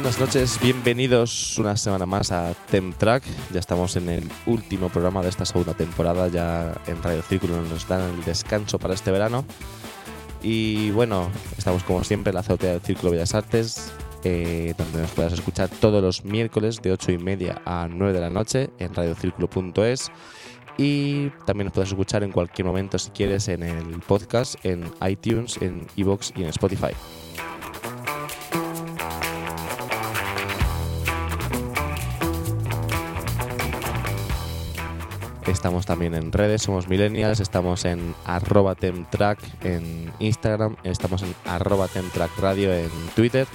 Buenas noches, bienvenidos una semana más a Temtrack. Ya estamos en el último programa de esta segunda temporada. Ya en Radio Círculo nos dan el descanso para este verano. Y bueno, estamos como siempre en la azotea del Círculo Bellas Artes, eh, donde nos puedas escuchar todos los miércoles de 8 y media a 9 de la noche en radiocírculo.es. Y también nos puedes escuchar en cualquier momento si quieres en el podcast, en iTunes, en iBox y en Spotify. Estamos también en redes, somos millennials, estamos en arroba temtrack en Instagram, estamos en arroba temtrack radio en Twitter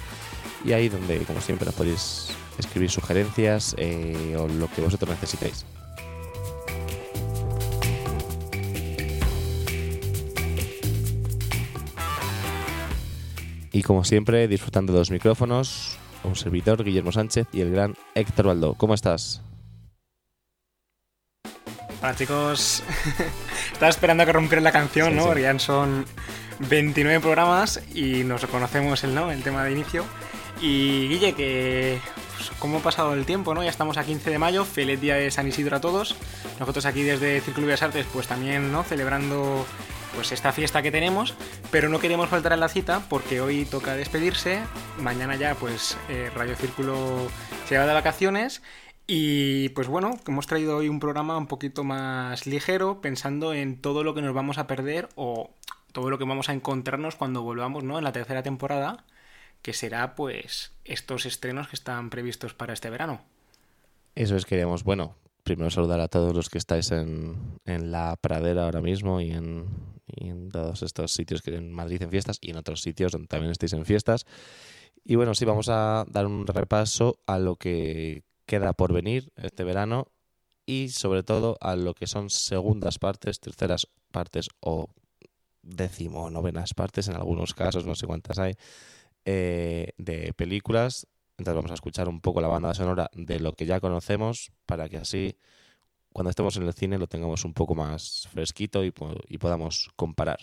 y ahí donde, como siempre, nos podéis escribir sugerencias eh, o lo que vosotros necesitéis. Y como siempre, disfrutando de los micrófonos, un servidor, Guillermo Sánchez y el gran Héctor Baldo. ¿Cómo estás? Chicos, estaba esperando a que rompiera la canción, Sí, ¿no? sí. Porque ya son 29 programas y nos reconocemos el, ¿no? el tema de inicio. Y Guille, que pues, cómo ha pasado el tiempo, ¿no? Ya estamos a 15 de mayo, feliz día de San Isidro a todos. Nosotros aquí desde Círculo Bellas Artes, pues también, ¿no? Celebrando pues esta fiesta que tenemos, pero no queríamos faltar a la cita porque hoy toca despedirse, mañana ya pues eh, Radio Círculo se va de vacaciones y pues bueno, hemos traído hoy un programa un poquito más ligero, pensando en todo lo que nos vamos a perder o todo lo que vamos a encontrarnos cuando volvamos, ¿no? En la tercera temporada, que será pues estos estrenos que están previstos para este verano. Eso es, queríamos, bueno, primero saludar a todos los que estáis en, en la pradera ahora mismo y en, y en todos estos sitios que en Madrid en fiestas y en otros sitios donde también estéis en fiestas. Y bueno, sí, vamos a dar un repaso a lo que queda por venir este verano y sobre todo a lo que son segundas partes, terceras partes o décimo novenas partes, en algunos casos, no sé cuántas hay, eh, de películas. Entonces vamos a escuchar un poco la banda sonora de lo que ya conocemos para que así cuando estemos en el cine lo tengamos un poco más fresquito y, y podamos comparar.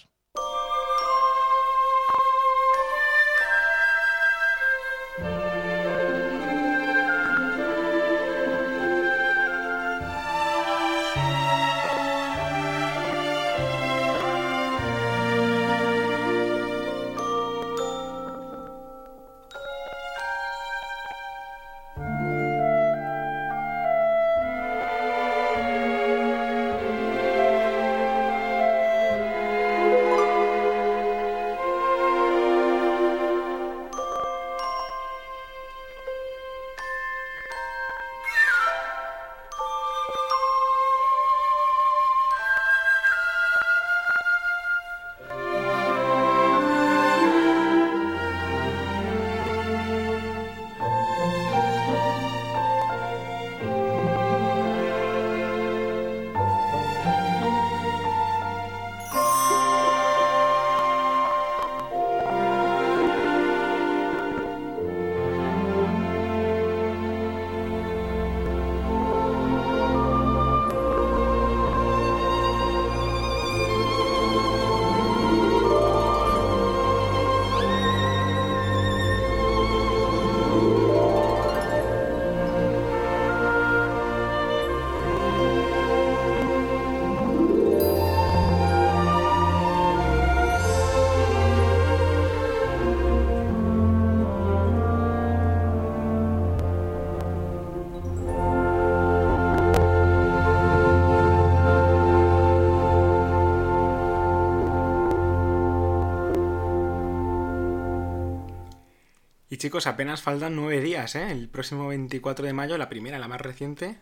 Chicos, apenas faltan nueve días, ¿eh? El próximo 24 de mayo, la primera, la más reciente.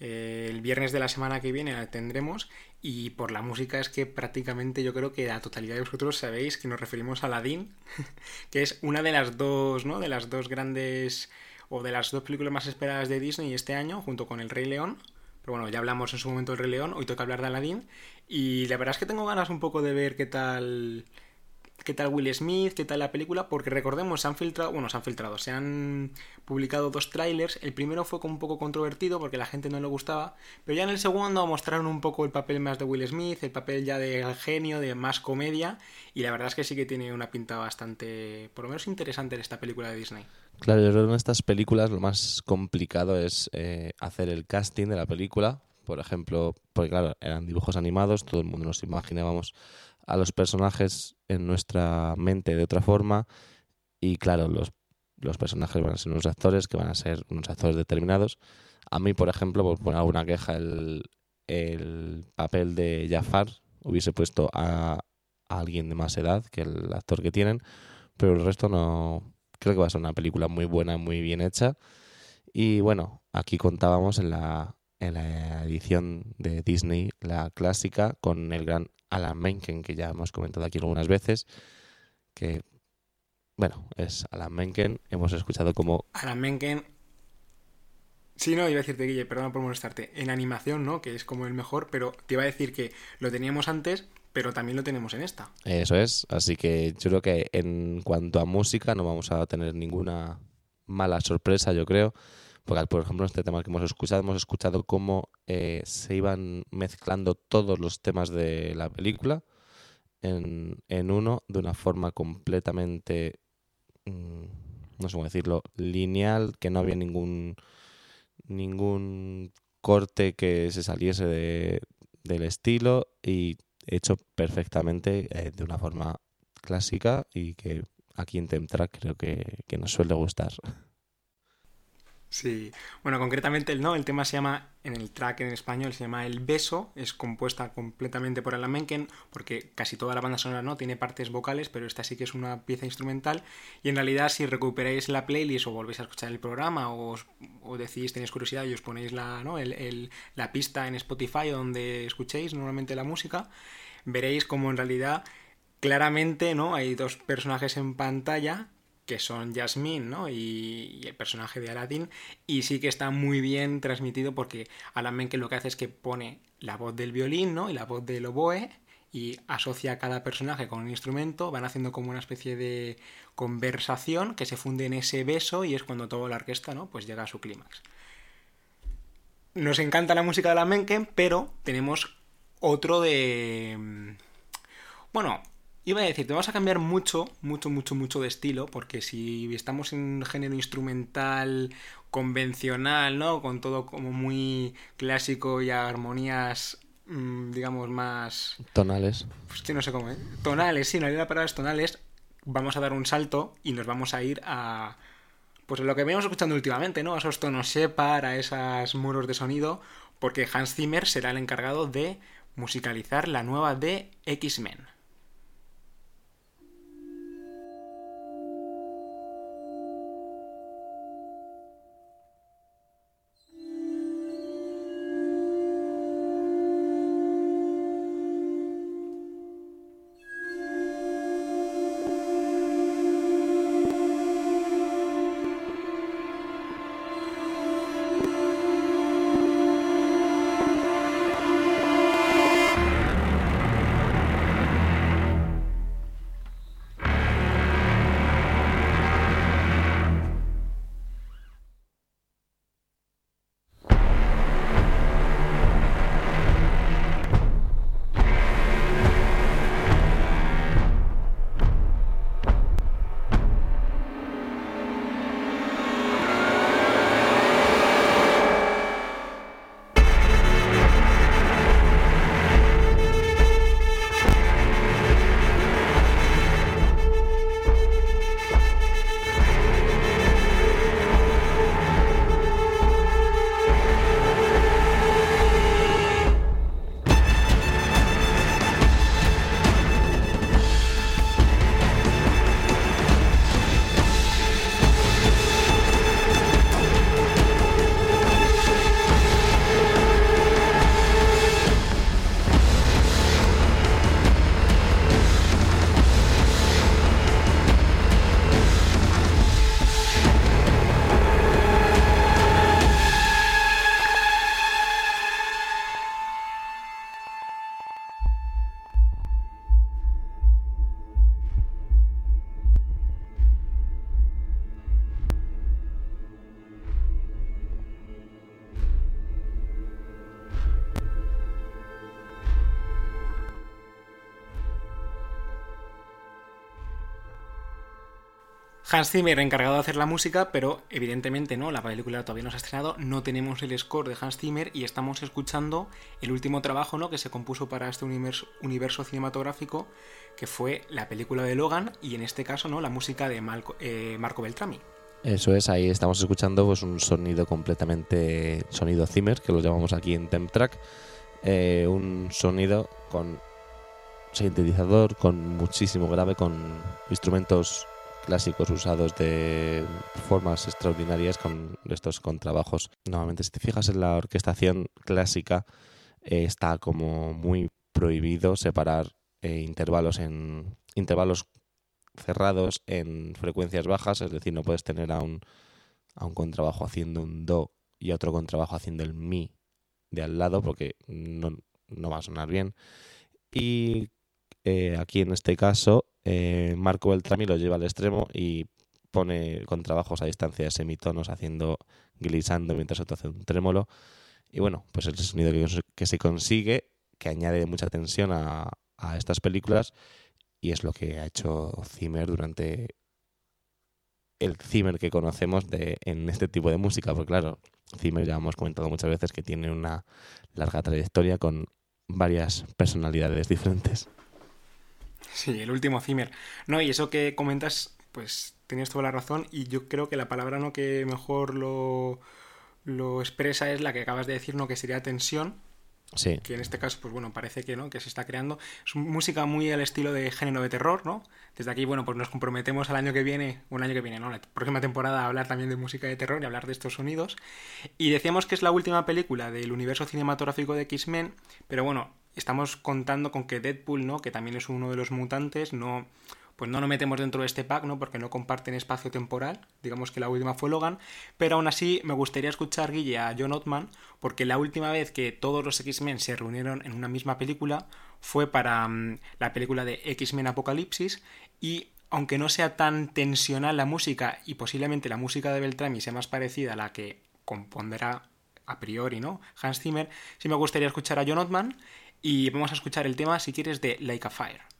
Eh, el viernes de la semana que viene la tendremos. Y por la música es que prácticamente yo creo que la totalidad de vosotros sabéis que nos referimos a Aladdin, que es una de las dos, ¿no? De las dos grandes o de las dos películas más esperadas de Disney este año, junto con El Rey León. Pero bueno, ya hablamos en su momento del Rey León, hoy toca hablar de Aladdin. Y la verdad es que tengo ganas un poco de ver qué tal qué tal Will Smith, qué tal la película, porque recordemos, se han filtrado, bueno, se han filtrado, se han publicado dos trailers. El primero fue un poco controvertido porque la gente no le gustaba, pero ya en el segundo mostraron un poco el papel más de Will Smith, el papel ya de genio, de más comedia, y la verdad es que sí que tiene una pinta bastante, por lo menos interesante en esta película de Disney. Claro, yo creo que en estas películas lo más complicado es eh, hacer el casting de la película. Por ejemplo, porque claro, eran dibujos animados, todo el mundo nos imaginábamos a los personajes en nuestra mente de otra forma y claro, los, los personajes van a ser unos actores que van a ser unos actores determinados. A mí, por ejemplo, por poner alguna queja, el, el papel de Jafar hubiese puesto a, alguien de más edad que el actor que tienen, pero el resto no... Creo que va a ser una película muy buena, muy bien hecha. Y bueno, aquí contábamos en la, en la edición de Disney, la clásica, con el gran Alan Menken, que ya hemos comentado aquí algunas veces, que, bueno, es Alan Menken, hemos escuchado como... Alan Menken... Sí, no, iba a decirte, Guille, perdón por molestarte. En animación, ¿no? Que es como el mejor, pero te iba a decir que lo teníamos antes, pero también lo tenemos en esta. Eso es, así que yo creo que en cuanto a música no vamos a tener ninguna mala sorpresa, yo creo. Porque, por ejemplo, en este tema que hemos escuchado, hemos escuchado cómo eh, se iban mezclando todos los temas de la película en, en uno de una forma completamente, mm, no sé cómo decirlo, lineal, que no había ningún, ningún corte que se saliese de, del estilo y hecho perfectamente eh, de una forma clásica y que aquí en Temtrack creo que, que nos suele gustar. Sí, bueno, concretamente el no, el tema se llama, en el track en español se llama El Beso, es compuesta completamente por Alan Menken, porque casi toda la banda sonora no tiene partes vocales, pero esta sí que es una pieza instrumental, y en realidad si recuperáis la playlist o volvéis a escuchar el programa o, o decís, tenéis curiosidad y os ponéis la, ¿no? el, la pista en Spotify donde escuchéis normalmente la música, veréis como en realidad claramente ¿no? hay dos personajes en pantalla que son Jasmine ¿no? Y, el personaje de Aladdin, y sí que está muy bien transmitido porque Alan Menken lo que hace es que pone la voz del violín ¿no? y la voz del oboe y asocia a cada personaje con un instrumento, van haciendo como una especie de conversación que se funde en ese beso y es cuando toda la orquesta ¿no? pues llega a su clímax. Nos encanta la música de Alan Menken, pero tenemos otro de... Bueno, Iba a decir, te vamos a cambiar mucho, mucho, mucho, mucho de estilo, porque si estamos en un género instrumental convencional, ¿no? Con todo como muy clásico y armonías, mmm, digamos, más... Tonales. Pues que no sé cómo, ¿eh? Tonales, sí, no hay la palabra tonales. Vamos a dar un salto y nos vamos a ir a... Pues lo que venimos escuchando últimamente, ¿no? A esos tonos separ, a esos muros de sonido, porque Hans Zimmer será el encargado de musicalizar la nueva de X-Men. Hans Zimmer encargado de hacer la música, pero evidentemente no, la película todavía no se ha estrenado, no tenemos el score de Hans Zimmer y estamos escuchando el último trabajo ¿no? que se compuso para este universo, cinematográfico, que fue la película de Logan y en este caso no la música de eh, Marco Beltrami. Eso es, ahí estamos escuchando pues, un sonido completamente sonido Zimmer, que lo llamamos aquí en Temtrack, eh, un sonido con sintetizador, con muchísimo grave, con instrumentos clásicos usados de formas extraordinarias con estos contrabajos. Normalmente si te fijas en la orquestación clásica eh, está como muy prohibido separar eh, intervalos en intervalos cerrados en frecuencias bajas, es decir, no puedes tener a un, a un contrabajo haciendo un do y otro contrabajo haciendo el mi de al lado porque no, no va a sonar bien. Y eh, aquí en este caso eh, Marco Beltrami lo lleva al extremo y pone con trabajos a distancia semitonos haciendo glissando mientras otro hace un trémolo. Y bueno, pues el sonido que, se consigue, que añade mucha tensión a, estas películas y es lo que ha hecho Zimmer durante el Zimmer que conocemos de, en este tipo de música. Porque claro, Zimmer ya hemos comentado muchas veces que tiene una larga trayectoria con varias personalidades diferentes. Sí, el último Zimmer. No, y eso que comentas, pues tienes toda la razón y yo creo que la palabra no que mejor lo, lo expresa es la que acabas de decir, ¿no? Que sería tensión. Que en este caso, pues bueno, parece que no, que se está creando. Es música muy al estilo de género de terror, ¿no? Desde aquí, bueno, pues nos comprometemos al año que viene, un año que viene, ¿no? La próxima temporada a hablar también de música de terror y hablar de estos sonidos. Y decíamos que es la última película del universo cinematográfico de X-Men, pero bueno, estamos contando con que Deadpool, ¿no? Que también es uno de los mutantes, no pues no lo metemos dentro de este pack, ¿no? Porque no comparten espacio temporal. Digamos que la última fue Logan. Pero aún así me gustaría escuchar, Guille, a John Ottman, porque la última vez que todos los X-Men se reunieron en una misma película fue para mm, la película de X-Men Apocalipsis. Y aunque no sea tan tensional la música, y posiblemente la música de Beltrami sea más parecida a la que compondrá a priori, ¿no? Hans Zimmer, sí me gustaría escuchar a John Ottman y vamos a escuchar el tema, si quieres, de Like a Fire.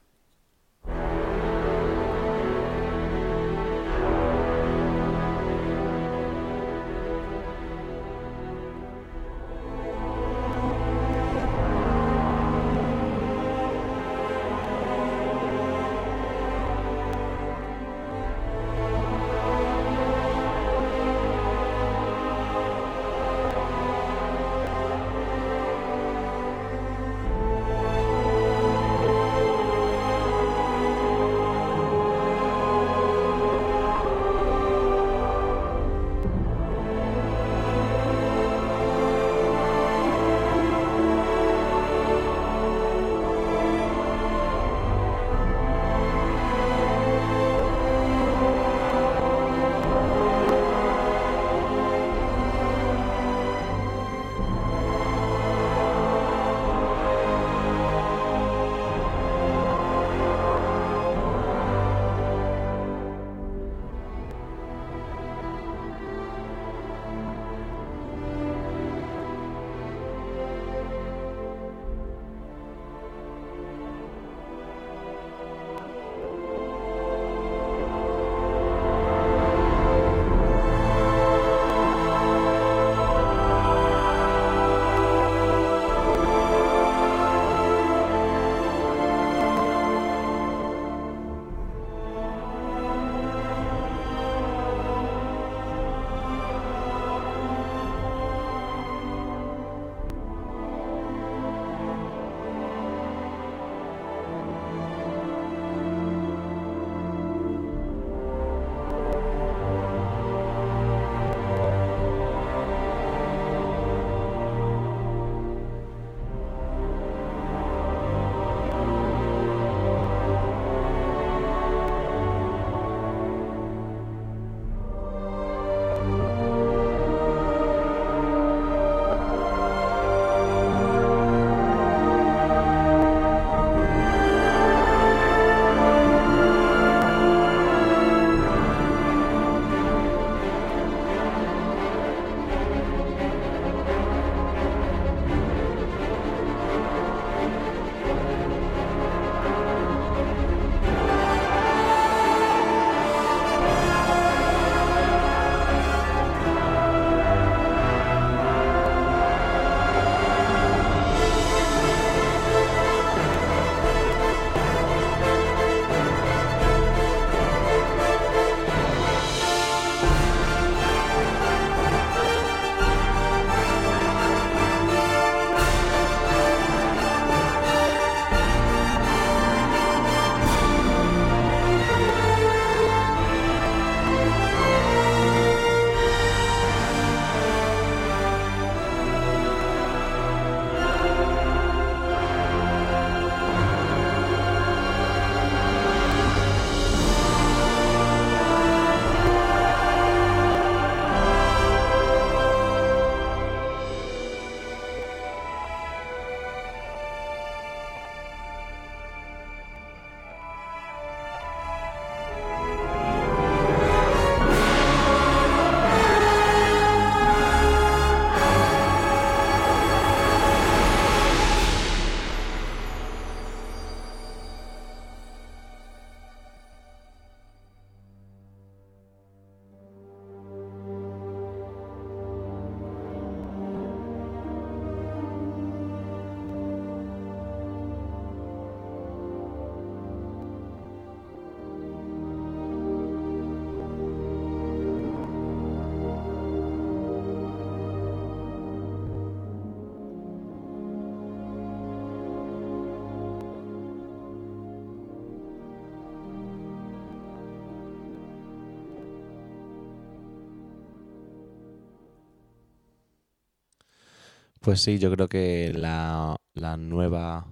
Pues sí, yo creo que la, la nueva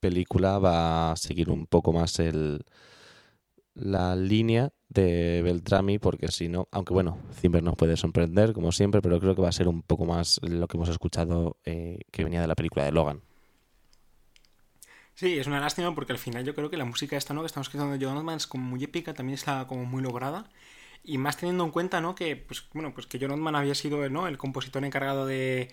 película va a seguir un poco más el, la línea de Beltrami, porque si no, aunque bueno, Zimmer nos puede sorprender, como siempre, pero creo que va a ser un poco más lo que hemos escuchado eh, que venía de la película de Logan. Sí, es una lástima porque al final yo creo que la música esta, ¿no? que estamos escuchando de John es como muy épica, también está como muy lograda. Y más teniendo en cuenta, ¿no? Que, pues, bueno, pues que John Ottman había sido ¿no? el compositor encargado de,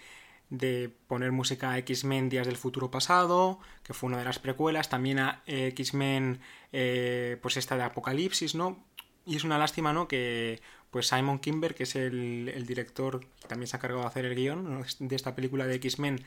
de poner música a X-Men Días del Futuro Pasado, que fue una de las precuelas, también a X-Men, eh, pues esta de Apocalipsis, ¿no? Y es una lástima, ¿no? Que pues Simon Kimber, que es el, director, también se ha cargado de hacer el guion de esta película de X-Men,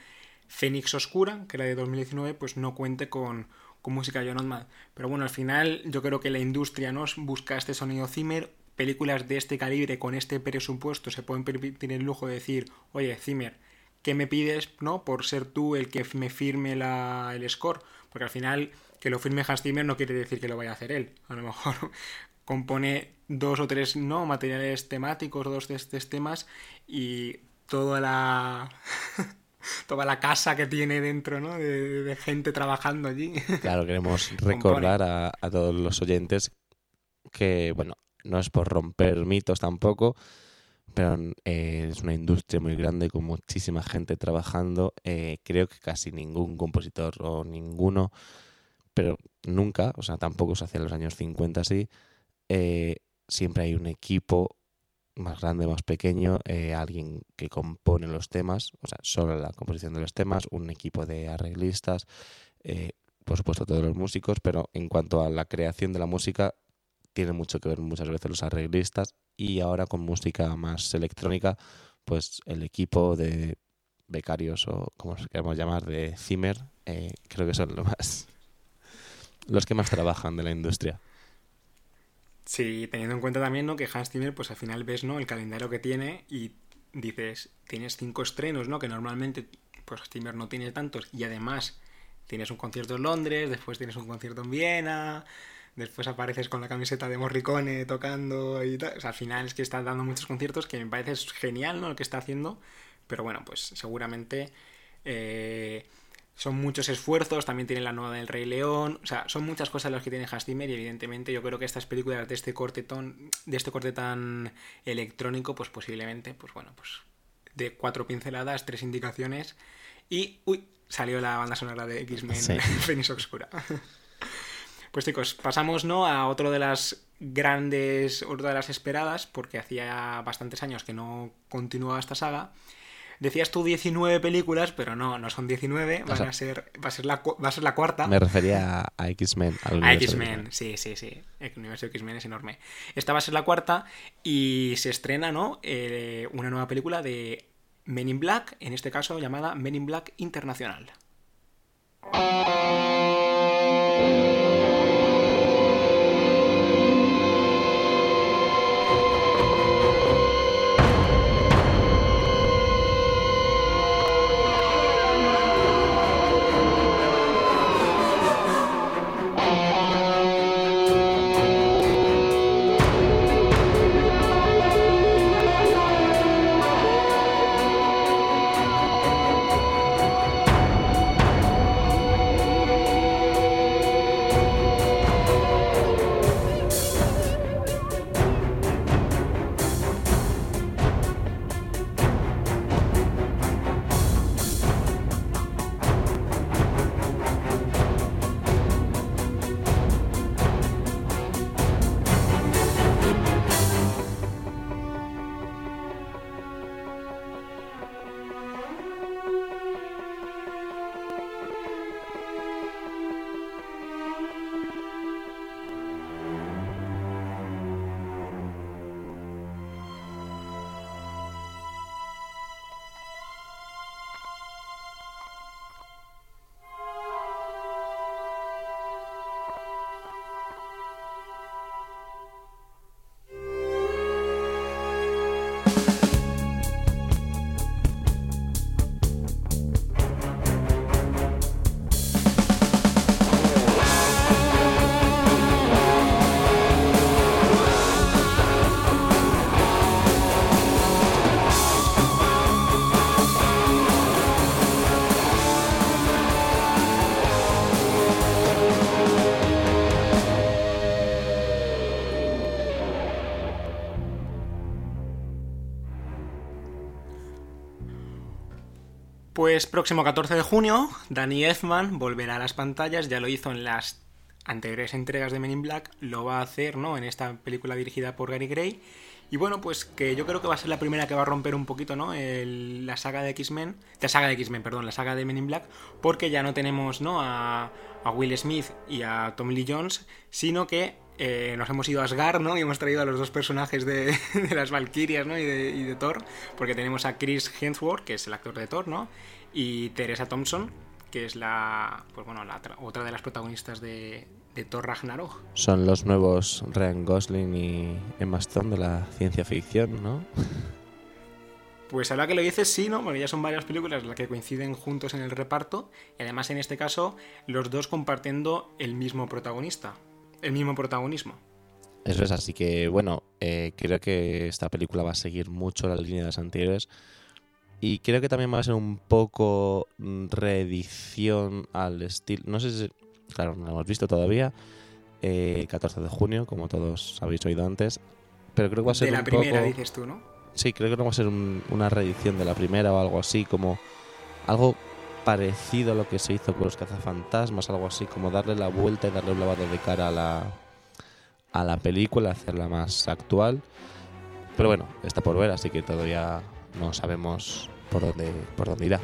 Fénix Oscura, que era de 2019, pues no cuente con, con música de John. Pero bueno, al final yo creo que la industria nos busca este sonido Zimmer, películas de este calibre con este presupuesto se pueden permitir el lujo de decir, oye, Zimmer, ¿qué me pides, no? Por ser tú el que me firme la, el score. Porque al final, que lo firme Hans Zimmer no quiere decir que lo vaya a hacer él. A lo mejor compone dos o tres, ¿no? Materiales temáticos, dos de estos temas y toda la... toda la casa que tiene dentro, ¿no? De, gente trabajando allí. Claro, queremos recordar a, a todos los oyentes que, bueno, no es por romper mitos tampoco, pero eh, es una industria muy grande con muchísima gente trabajando. Eh, creo que casi ningún compositor o ninguno, pero nunca, o sea, tampoco se hacía en los años 50 así, eh, siempre hay un equipo más grande, más pequeño, alguien que compone los temas, o sea, solo la composición de los temas, un equipo de arreglistas, por supuesto todos los músicos, pero en cuanto a la creación de la música, tiene mucho que ver muchas veces los arreglistas y ahora con música más electrónica, pues el equipo de becarios o como se queremos llamar de Zimmer, eh, creo que son los más los que más trabajan de la industria. Sí, teniendo en cuenta también ¿no? que Hans Zimmer, pues al final ves ¿no? el calendario que tiene y dices, tienes cinco estrenos, ¿no? Que normalmente pues Zimmer no tiene tantos y además tienes un concierto en Londres, después tienes un concierto en Viena, después apareces con la camiseta de Morricone tocando y tal. O sea, al final es que está dando muchos conciertos que me parece genial, ¿no? Lo que está haciendo. Pero bueno, pues seguramente eh, son muchos esfuerzos. También tiene la nueva del Rey León. O sea, son muchas cosas las que tiene Hans y evidentemente yo creo que estas películas de este corte, de este corte tan electrónico, pues posiblemente, pues bueno, pues de cuatro pinceladas, tres indicaciones y... ¡Uy! Salió la banda sonora de X-Men sí. Fénix Obscura. Pues chicos, pasamos ¿no? a otro de las grandes, otra de las esperadas, porque hacía bastantes años que no continuaba esta saga. Decías tú 19 películas, pero no, no son 19, van a ser, va, a ser la, va a ser la cuarta. Me refería a X-Men. A X-Men, sí, sí, sí. El universo de X-Men es enorme. Esta va a ser la cuarta y se estrena, ¿no? Eh, una nueva película de Men in Black, en este caso llamada Men in Black Internacional. Pues próximo 14 de junio, Danny Elfman volverá a las pantallas, ya lo hizo en las anteriores entregas de Men in Black, lo va a hacer, ¿no? En esta película dirigida por Gary Gray. Y bueno, pues que yo creo que va a ser la primera que va a romper un poquito, ¿no? la saga de X-Men, la saga de X-Men, perdón, la saga de Men in Black, porque ya no tenemos, ¿no? A, a Will Smith y a Tom Lee Jones, sino que eh, nos hemos ido a Asgard, ¿no? Y hemos traído a los dos personajes de, las Valkyrias, ¿no? Y de, Thor, porque tenemos a Chris Hemsworth, que es el actor de Thor, ¿no? Y Teresa Thompson, que es la, pues bueno, la otra de las protagonistas de, Thor Ragnarok. Son los nuevos Ryan Gosling y Emma Stone de la ciencia ficción, ¿no? Pues ahora que lo dices, sí, ¿no? Porque ya son varias películas las que coinciden juntos en el reparto y además en este caso los dos compartiendo el mismo protagonista el mismo protagonismo. Eso es, así que bueno, eh, creo que esta película va a seguir mucho la línea de las anteriores y creo que también va a ser un poco mm, reedición al estilo, no sé si, claro, no lo hemos visto todavía, eh, 14 de junio, como todos habéis oído antes, pero creo que va a ser... De la primera dices tú, ¿no? Sí, creo que no va a ser una reedición de la primera o algo así, como algo parecido a lo que se hizo con los cazafantasmas, algo así, como darle la vuelta y darle un lavado de cara a la, a la película, hacerla más actual. Pero bueno, está por ver, así que todavía no sabemos por dónde, por dónde irá.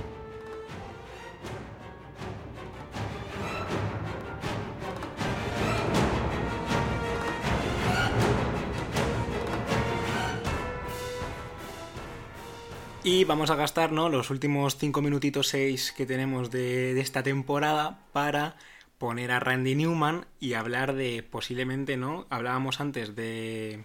Y vamos a gastar los últimos 5 minutitos 6 que tenemos de, esta temporada para poner a Randy Newman y hablar de posiblemente, ¿no? Hablábamos antes de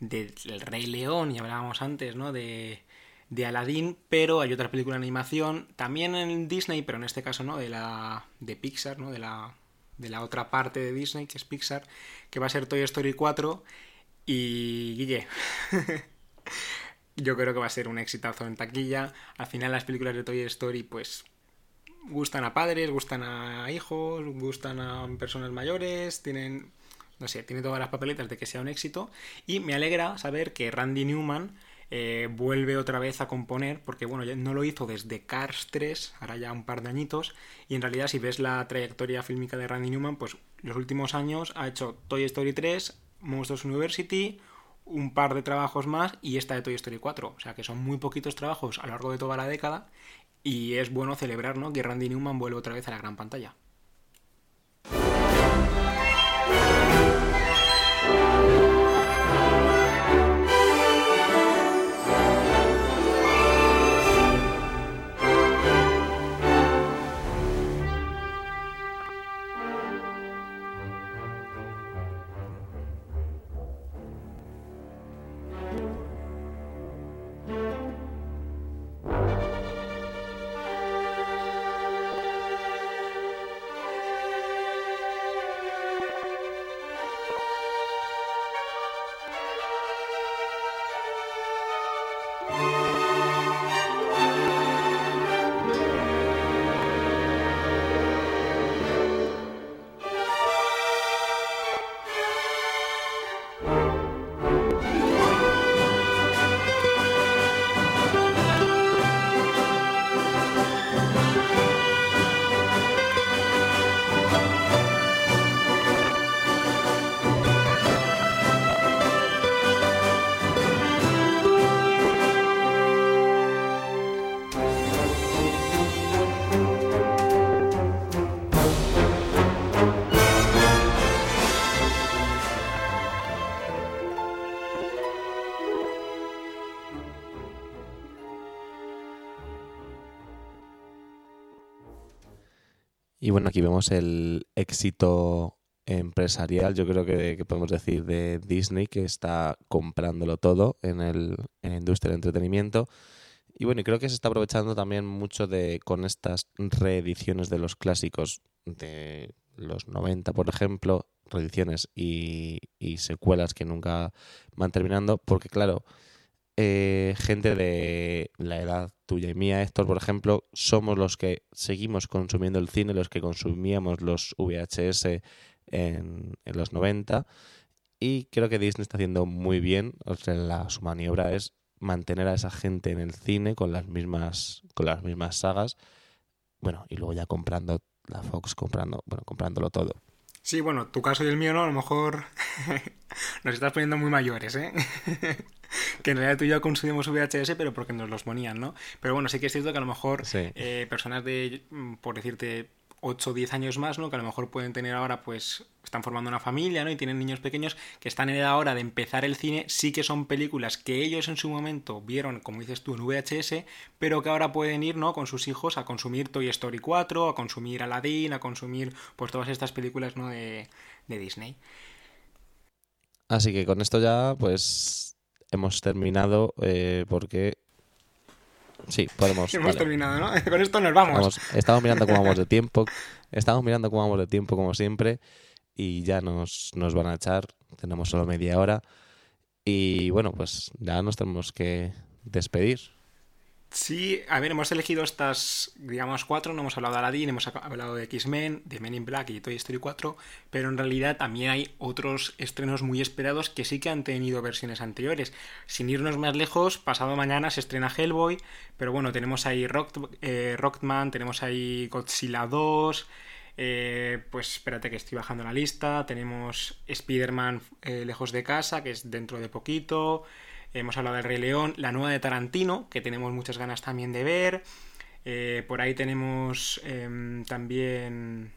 del Rey León y hablábamos antes, ¿no? De, de Aladdin, pero hay otra película de animación, también en Disney, pero en este caso, ¿no? De la de Pixar, ¿no? De la, de la otra parte de Disney, que es Pixar, que va a ser Toy Story 4. Y Guille, yo creo que va a ser un exitazo en taquilla. Al final las películas de Toy Story pues gustan a padres, gustan a hijos, gustan a personas mayores, tienen, no sé, tiene todas las papeletas de que sea un éxito. Y me alegra saber que Randy Newman eh, vuelve otra vez a componer, porque bueno, no lo hizo desde Cars 3, ahora ya un par de añitos, y en realidad si ves la trayectoria fílmica de Randy Newman, pues los últimos años ha hecho Toy Story 3, Monsters University, un par de trabajos más y esta de Toy Story 4. O sea que son muy poquitos trabajos a lo largo de toda la década y es bueno celebrar ¿no? que Randy Newman vuelve otra vez a la gran pantalla. Y bueno, aquí vemos el éxito empresarial, yo creo que, podemos decir, de Disney, que está comprándolo todo en, el, en la industria del entretenimiento. Y bueno, y creo que se está aprovechando también mucho de con estas reediciones de los clásicos de los 90, por ejemplo, reediciones y, y secuelas que nunca van terminando, porque claro, eh, gente de la edad tuya y mía, Héctor, por ejemplo, somos los que seguimos consumiendo el cine, los que consumíamos los VHS en, los 90. Y creo que Disney está haciendo muy bien. O sea, su maniobra es mantener a esa gente en el cine con las mismas, con las mismas sagas. Bueno, y luego ya comprando la Fox, comprando, bueno, comprándolo todo. Sí, bueno, tu caso y el mío no, a lo mejor nos estás poniendo muy mayores, ¿eh? que en realidad tú y yo consumimos VHS, pero porque nos los ponían, ¿no? Pero bueno, sí que es cierto que a lo mejor eh, personas de, por decirte, 8 o 10 años más, ¿no? Que a lo mejor pueden tener ahora, pues, están formando una familia, ¿no? Y tienen niños pequeños que están en edad ahora de empezar el cine, sí que son películas que ellos en su momento vieron, como dices tú, en VHS, pero que ahora pueden ir, ¿no? Con sus hijos a consumir Toy Story 4, a consumir Aladdin, a consumir, pues, todas estas películas, ¿no? De, de Disney. Así que con esto ya, pues, hemos terminado eh, porque Sí, podemos. Hemos terminado, ¿no? Con esto nos vamos. Estamos mirando cómo vamos de tiempo. Estamos mirando cómo vamos de tiempo, como siempre. Y ya nos, nos van a echar. Tenemos solo media hora. Y bueno, pues ya nos tenemos que despedir. Sí, a ver, hemos elegido estas, digamos, cuatro. No hemos hablado de Aladdin, hemos hablado de X-Men, de Men in Black y Toy Story 4. Pero en realidad también hay otros estrenos muy esperados que sí que han tenido versiones anteriores. Sin irnos más lejos, pasado mañana se estrena Hellboy. Pero bueno, tenemos ahí eh, Rockman, tenemos ahí Godzilla 2. Eh, pues espérate que estoy bajando la lista. Tenemos Spider-Man eh, Lejos de Casa, que es dentro de poquito. Hemos hablado del Rey León, la nueva de Tarantino, que tenemos muchas ganas también de ver. Eh, por ahí tenemos em, también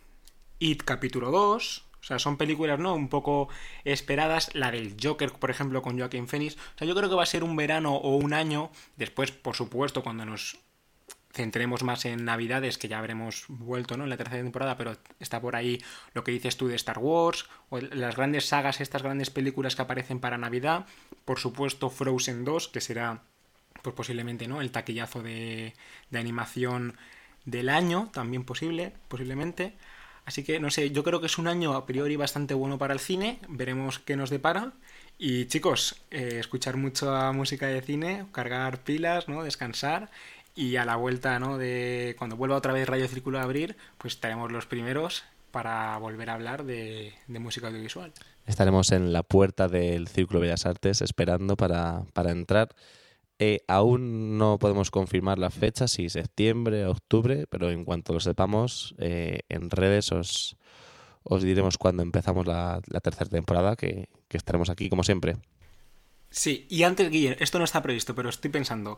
It capítulo 2. O sea, son películas, ¿no? Un poco esperadas. La del Joker, por ejemplo, con Joaquin Phoenix. O sea, yo creo que va a ser un verano o un año. Después, por supuesto, cuando nos centremos más en Navidades, que ya habremos vuelto ¿no? en la tercera temporada, pero está por ahí lo que dices tú de Star Wars, o las grandes sagas, estas grandes películas que aparecen para Navidad, por supuesto Frozen 2, que será pues posiblemente ¿no? el taquillazo de, de animación del año, también posible, posiblemente. Así que no sé, yo creo que es un año a priori bastante bueno para el cine, veremos qué nos depara. Y chicos, eh, escuchar mucha música de cine, cargar pilas, ¿no? descansar y a la vuelta, ¿no? De cuando vuelva otra vez Radio Círculo a abrir, pues estaremos los primeros para volver a hablar de, música audiovisual. Estaremos en la puerta del Círculo Bellas Artes esperando para, entrar. Eh, aún no podemos confirmar la fecha, si septiembre, octubre, pero en cuanto lo sepamos, eh, en redes os, os diremos cuándo empezamos la, tercera temporada, que, que estaremos aquí como siempre. Sí, y antes, Guillermo, esto no está previsto, pero estoy pensando,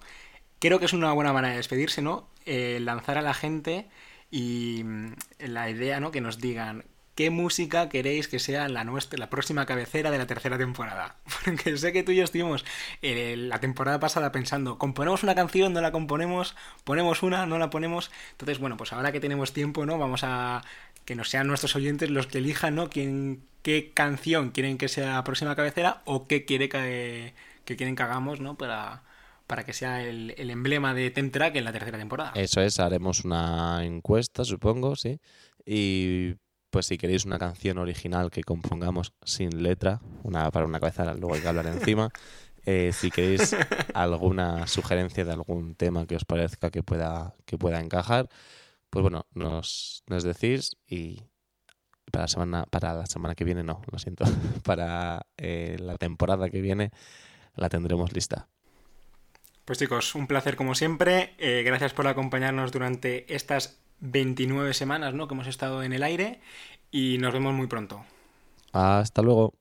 creo que es una buena manera de despedirse, ¿no? Eh, lanzar a la gente y mm, la idea, ¿no? Que nos digan qué música queréis que sea la nuestra, la próxima cabecera de la tercera temporada. Porque sé que tú y yo estuvimos eh, la temporada pasada pensando, componemos una canción, no la componemos, ponemos una, no la ponemos. Entonces, bueno, pues ahora que tenemos tiempo, ¿no? Vamos a que nos sean nuestros oyentes los que elijan, ¿no? Quién, qué canción quieren que sea la próxima cabecera o qué quiere que quieren que hagamos, ¿no? Para para que sea el, emblema de Temtrack en la tercera temporada. Eso es, haremos una encuesta, supongo, sí. Y pues si queréis una canción original que compongamos sin letra, una para una cabeza, luego hay que hablar encima. Eh, si queréis alguna sugerencia de algún tema que os parezca que pueda, que pueda encajar, pues bueno, nos, nos decís y para la semana, para la semana que viene, no, lo siento, para eh, la temporada que viene la tendremos lista. Pues chicos, un placer como siempre. Eh, gracias por acompañarnos durante estas 29 semanas ¿no? que hemos estado en el aire y nos vemos muy pronto. Hasta luego.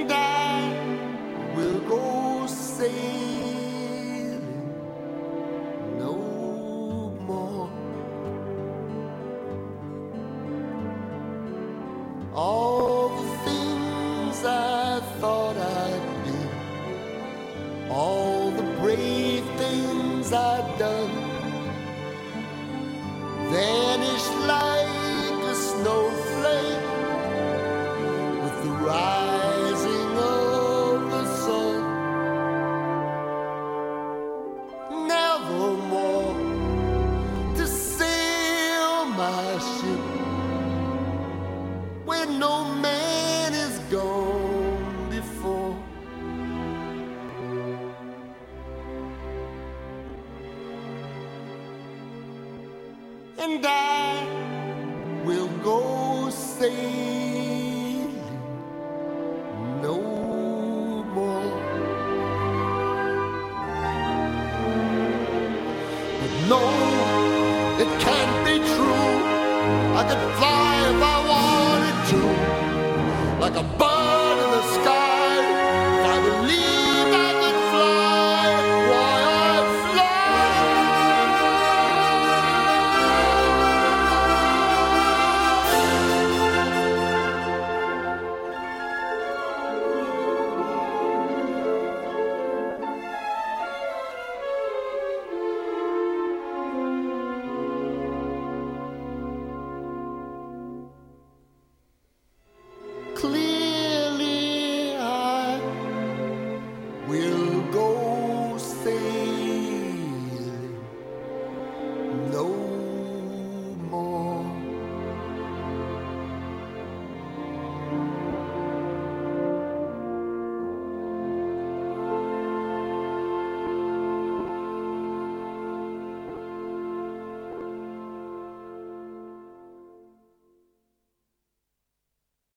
and I will go sing. No, it can't be true. I could fly if I wanted to, like a bird